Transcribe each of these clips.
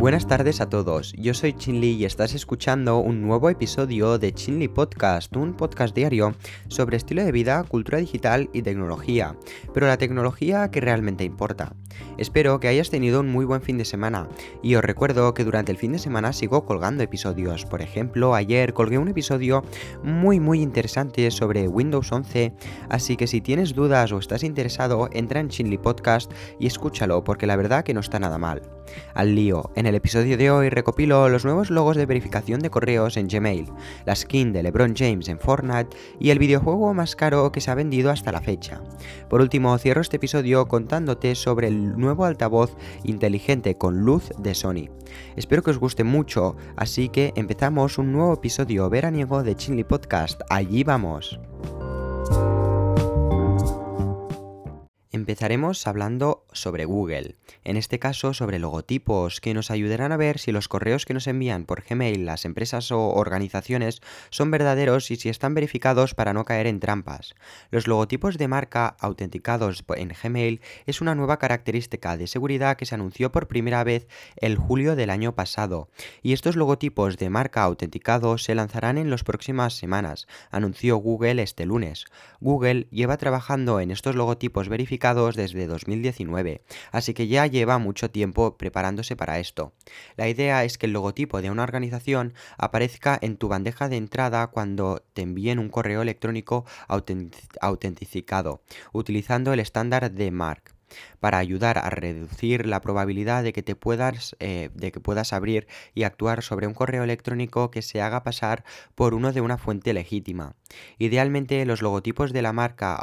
Buenas tardes a todos, yo soy Chinli y estás escuchando un nuevo episodio de Chinli Podcast, un podcast diario sobre estilo de vida, cultura digital y tecnología, pero la tecnología que realmente importa. Espero que hayas tenido un muy buen fin de semana y os recuerdo que durante el fin de semana sigo colgando episodios. Por ejemplo, ayer colgué un episodio muy muy interesante sobre Windows 11, así que si tienes dudas o estás interesado, entra en Chinli Podcast y escúchalo porque la verdad que no está nada mal. Al lío, en el episodio de hoy recopilo los nuevos logos de verificación de correos en Gmail, la skin de LeBron James en Fortnite y el videojuego más caro que se ha vendido hasta la fecha. Por último, cierro este episodio contándote sobre el nuevo altavoz inteligente con luz de Sony. Espero que os guste mucho, así que empezamos un nuevo episodio veraniego de Chinly Podcast. Allí vamos. Empezaremos hablando sobre Google, en este caso sobre logotipos que nos ayudarán a ver si los correos que nos envían por Gmail las empresas o organizaciones son verdaderos y si están verificados para no caer en trampas. Los logotipos de marca autenticados en Gmail es una nueva característica de seguridad que se anunció por primera vez el julio del año pasado, y estos logotipos de marca autenticados se lanzarán en las próximas semanas, anunció Google este lunes. Google lleva trabajando en estos logotipos verificados desde 2019, así que ya lleva mucho tiempo preparándose para esto. La idea es que el logotipo de una organización aparezca en tu bandeja de entrada cuando te envíen un correo electrónico autenticado, utilizando el estándar de MARC para ayudar a reducir la probabilidad de que te puedas eh, de que puedas abrir y actuar sobre un correo electrónico que se haga pasar por uno de una fuente legítima. Idealmente los logotipos de la marca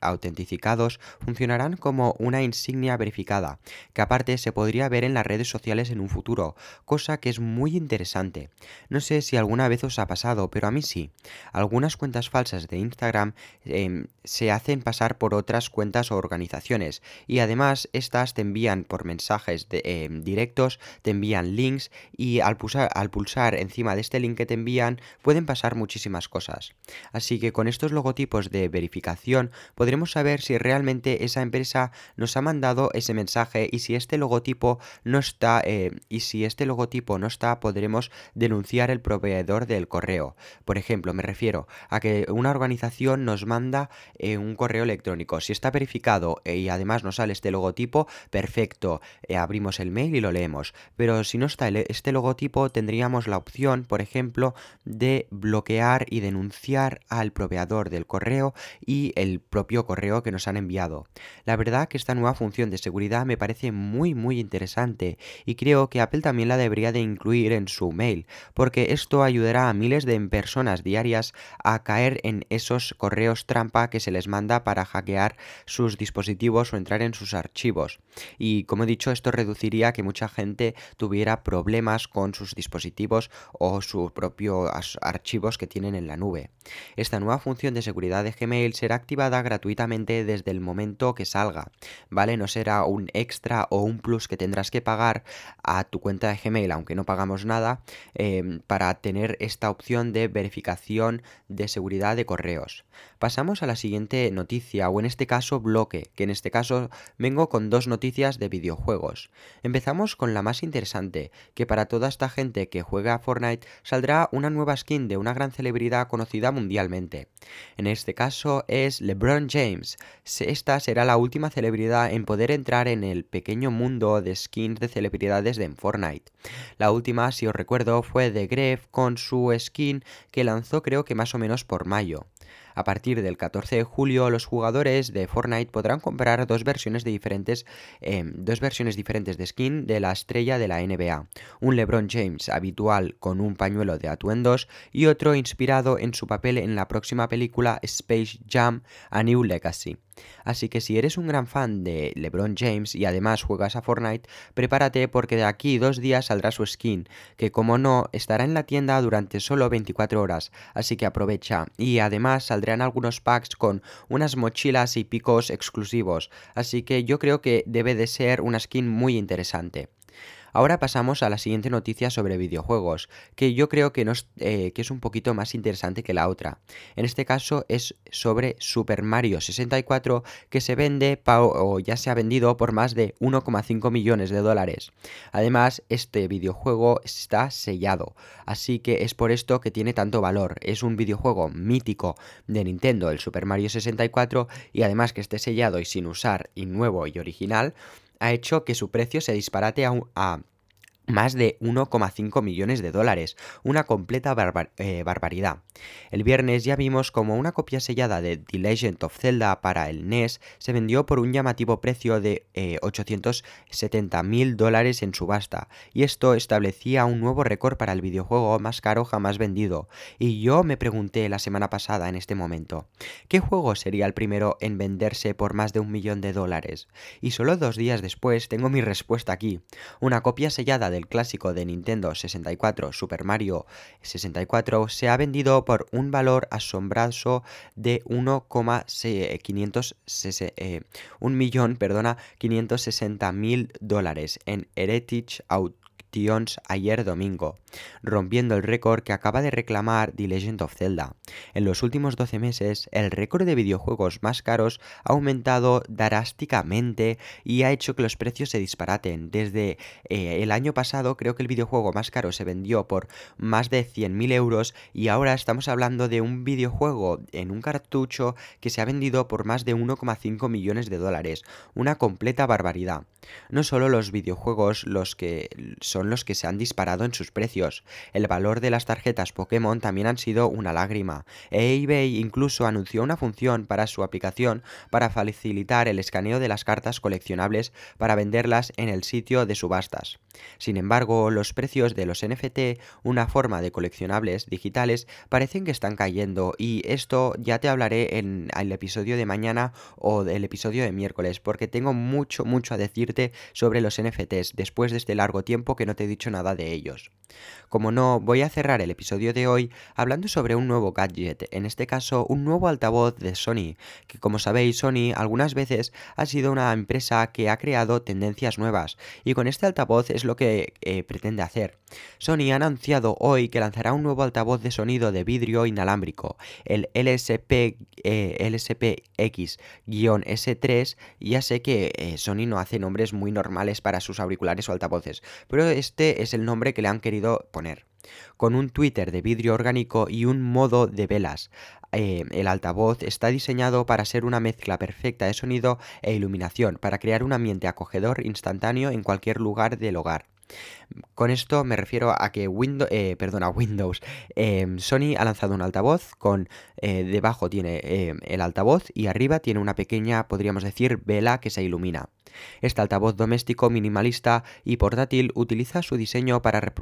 autenticados funcionarán como una insignia verificada, que aparte se podría ver en las redes sociales en un futuro, cosa que es muy interesante. No sé si alguna vez os ha pasado, pero a mí sí. Algunas cuentas falsas de Instagram em, se hacen pasar por otras cuentas o organizaciones y además estas te envían por mensajes em, directos, te envían links y al pulsar encima de este link que te envían pueden pasar muchísimas cosas. Así que con estos logotipos de verificación podremos saber si realmente esa empresa nos ha mandado ese mensaje y si este logotipo no está eh, y si este logotipo no está podremos denunciar el proveedor del correo. Por ejemplo, me refiero a que una organización nos manda eh, un correo electrónico. Si está verificado eh, y además nos sale este logotipo, perfecto, abrimos el mail y lo leemos. Pero si no está este logotipo tendríamos la opción, por ejemplo, de bloquear y denunciar al proveedor del correo y el propio correo que nos han enviado. La verdad que esta nueva función de seguridad me parece muy muy interesante y creo que Apple también la debería de incluir en su mail, porque esto ayudará a miles de personas diarias a caer en esos correos trampa que se les manda para hackear sus dispositivos o entrar en sus archivos. Y como he dicho, esto reduciría que mucha gente tuviera problemas con sus dispositivos o sus propios archivos que tienen en la nube. Esta nueva función de seguridad de Gmail será activada gratuitamente desde el momento que salga, ¿vale? No será un extra o un plus que tendrás que pagar a tu cuenta de Gmail, aunque no pagamos nada, em, para tener esta opción de verificación de seguridad de correos. Pasamos a la siguiente noticia, o en este caso bloque, que en este caso vengo con dos noticias de videojuegos. Empezamos con la más interesante, que para toda esta gente que juega a Fortnite saldrá una nueva skin de una gran celebridad conocida mundialmente. En este caso es LeBron James. Esta será la última celebridad en poder entrar en el pequeño mundo de skins de celebridades de Fortnite. La última, si os recuerdo, fue de Gref con su skin que lanzó creo que más o menos por mayo. A partir del 14 de julio, los jugadores de Fortnite podrán comprar dos versiones de diferentes, em, dos versiones diferentes de skin de la estrella de la NBA. Un LeBron James habitual con un pañuelo de atuendos y otro inspirado en su papel en la próxima película Space Jam: A New Legacy. Así que si eres un gran fan de LeBron James y además juegas a Fortnite, prepárate porque de aquí dos días saldrá su skin, que como no, estará en la tienda durante solo 24 horas, así que aprovecha. Y además saldrán algunos packs con unas mochilas y picos exclusivos, así que yo creo que debe de ser una skin muy interesante. Ahora pasamos a la siguiente noticia sobre videojuegos, que yo creo que, eh, que es un poquito más interesante que la otra. En este caso es sobre Super Mario 64 que se vende o ya se ha vendido por más de 1,5 millones de dólares. Además, este videojuego está sellado, así que es por esto que tiene tanto valor. Es un videojuego mítico de Nintendo, el Super Mario 64, y además que esté sellado y sin usar y nuevo y original, ha hecho que su precio se disparate a, a más de 1,5 millones de dólares, una completa eh, barbaridad. El viernes ya vimos como una copia sellada de The Legend of Zelda para el NES se vendió por un llamativo precio de 870 eh, mil dólares en subasta, y esto establecía un nuevo récord para el videojuego más caro jamás vendido. Y yo me pregunté la semana pasada en este momento, ¿qué juego sería el primero en venderse por más de un millón de dólares? Y solo dos días después tengo mi respuesta aquí, una copia sellada de el clásico de Nintendo 64 Super Mario 64 se ha vendido por un valor asombroso de 1,560 eh, millón, perdona, 560 mil dólares en Heritage Auto ayer domingo, rompiendo el récord que acaba de reclamar The Legend of Zelda. En los últimos 12 meses, el récord de videojuegos más caros ha aumentado drásticamente y ha hecho que los precios se disparaten. Desde eh, el año pasado creo que el videojuego más caro se vendió por más de 100.000 euros y ahora estamos hablando de un videojuego en un cartucho que se ha vendido por más de 1,5 millones de dólares. Una completa barbaridad. No solo los videojuegos los que son los que se han disparado en sus precios. El valor de las tarjetas Pokémon también han sido una lágrima. EBay incluso anunció una función para su aplicación para facilitar el escaneo de las cartas coleccionables para venderlas en el sitio de subastas. Sin embargo, los precios de los NFT, una forma de coleccionables digitales, parecen que están cayendo y esto ya te hablaré en el episodio de mañana o del episodio de miércoles porque tengo mucho mucho a decirte sobre los NFTs después de este largo tiempo que no te he dicho nada de ellos. Como no, voy a cerrar el episodio de hoy hablando sobre un nuevo gadget, en este caso un nuevo altavoz de Sony, que como sabéis Sony algunas veces ha sido una empresa que ha creado tendencias nuevas y con este altavoz es lo que eh, pretende hacer. Sony ha anunciado hoy que lanzará un nuevo altavoz de sonido de vidrio inalámbrico, el LSP, eh, LSPX-S3, ya sé que eh, Sony no hace nombres muy normales para sus auriculares o altavoces, pero este es el nombre que le han querido poner. Con un Twitter de vidrio orgánico y un modo de velas. Eh, el altavoz está diseñado para ser una mezcla perfecta de sonido e iluminación, para crear un ambiente acogedor instantáneo en cualquier lugar del hogar. Con esto me refiero a que Windows, eh, perdona, Windows, em, Sony ha lanzado un altavoz con eh, debajo tiene em, el altavoz y arriba tiene una pequeña, podríamos decir, vela que se ilumina. Este altavoz doméstico minimalista y portátil utiliza su diseño para,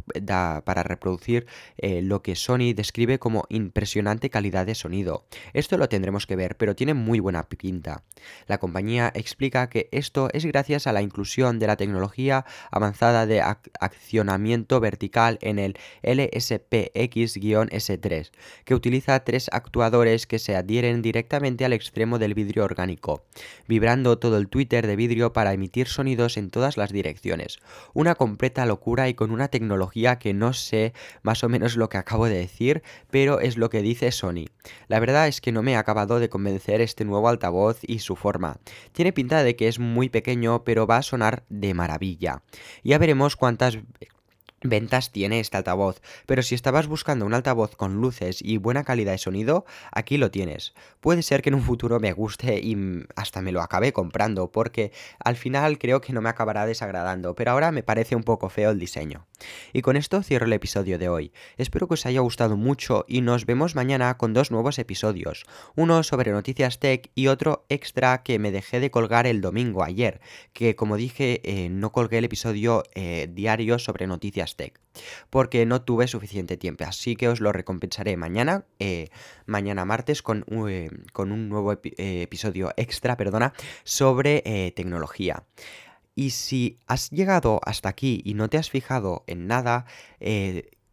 para reproducir eh, lo que Sony describe como impresionante calidad de sonido. Esto lo tendremos que ver, pero tiene muy buena pinta. La compañía explica que esto es gracias a la inclusión de la tecnología avanzada de accionamiento vertical en el LSPX-S3, que utiliza tres actuadores que se adhieren directamente al extremo del vidrio orgánico, vibrando todo el Twitter de vidrio para emitir sonidos en todas las direcciones. Una completa locura y con una tecnología que no sé más o menos lo que acabo de decir, pero es lo que dice Sony. La verdad es que no me ha acabado de convencer este nuevo altavoz y su forma. Tiene pinta de que es muy pequeño, pero va a sonar de maravilla. Ya veremos cuántas ventas tiene este altavoz, pero si estabas buscando un altavoz con luces y buena calidad de sonido, aquí lo tienes. Puede ser que en un futuro me guste y hasta me lo acabe comprando, porque al final creo que no me acabará desagradando, pero ahora me parece un poco feo el diseño. Y con esto cierro el episodio de hoy. Espero que os haya gustado mucho y nos vemos mañana con dos nuevos episodios, uno sobre noticias tech y otro extra que me dejé de colgar el domingo ayer, que como dije eh, no colgué el episodio eh, diario sobre noticias porque no tuve suficiente tiempo, así que os lo recompensaré mañana, eh, mañana martes, con, eh, un nuevo eh, episodio extra, perdona, sobre tecnología. Y si has llegado hasta aquí y no te has fijado en nada,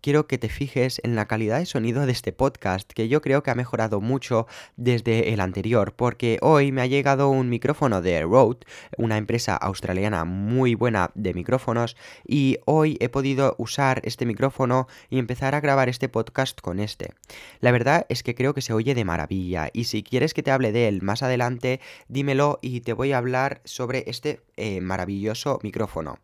quiero que te fijes en la calidad de sonido de este podcast, que yo creo que ha mejorado mucho desde el anterior, porque hoy me ha llegado un micrófono de Rode, una empresa australiana muy buena de micrófonos, y hoy he podido usar este micrófono y empezar a grabar este podcast con este. La verdad es que creo que se oye de maravilla, y si quieres que te hable de él más adelante, dímelo y te voy a hablar sobre este eh, maravilloso micrófono.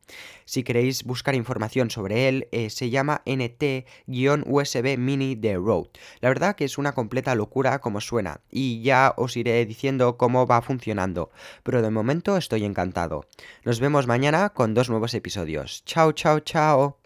Si queréis buscar información sobre él, eh, se llama NT-USB Mini de Rode. La verdad que es una completa locura como suena, y ya os iré diciendo cómo va funcionando, pero de momento estoy encantado. Nos vemos mañana con dos nuevos episodios. Chao, chao, chao.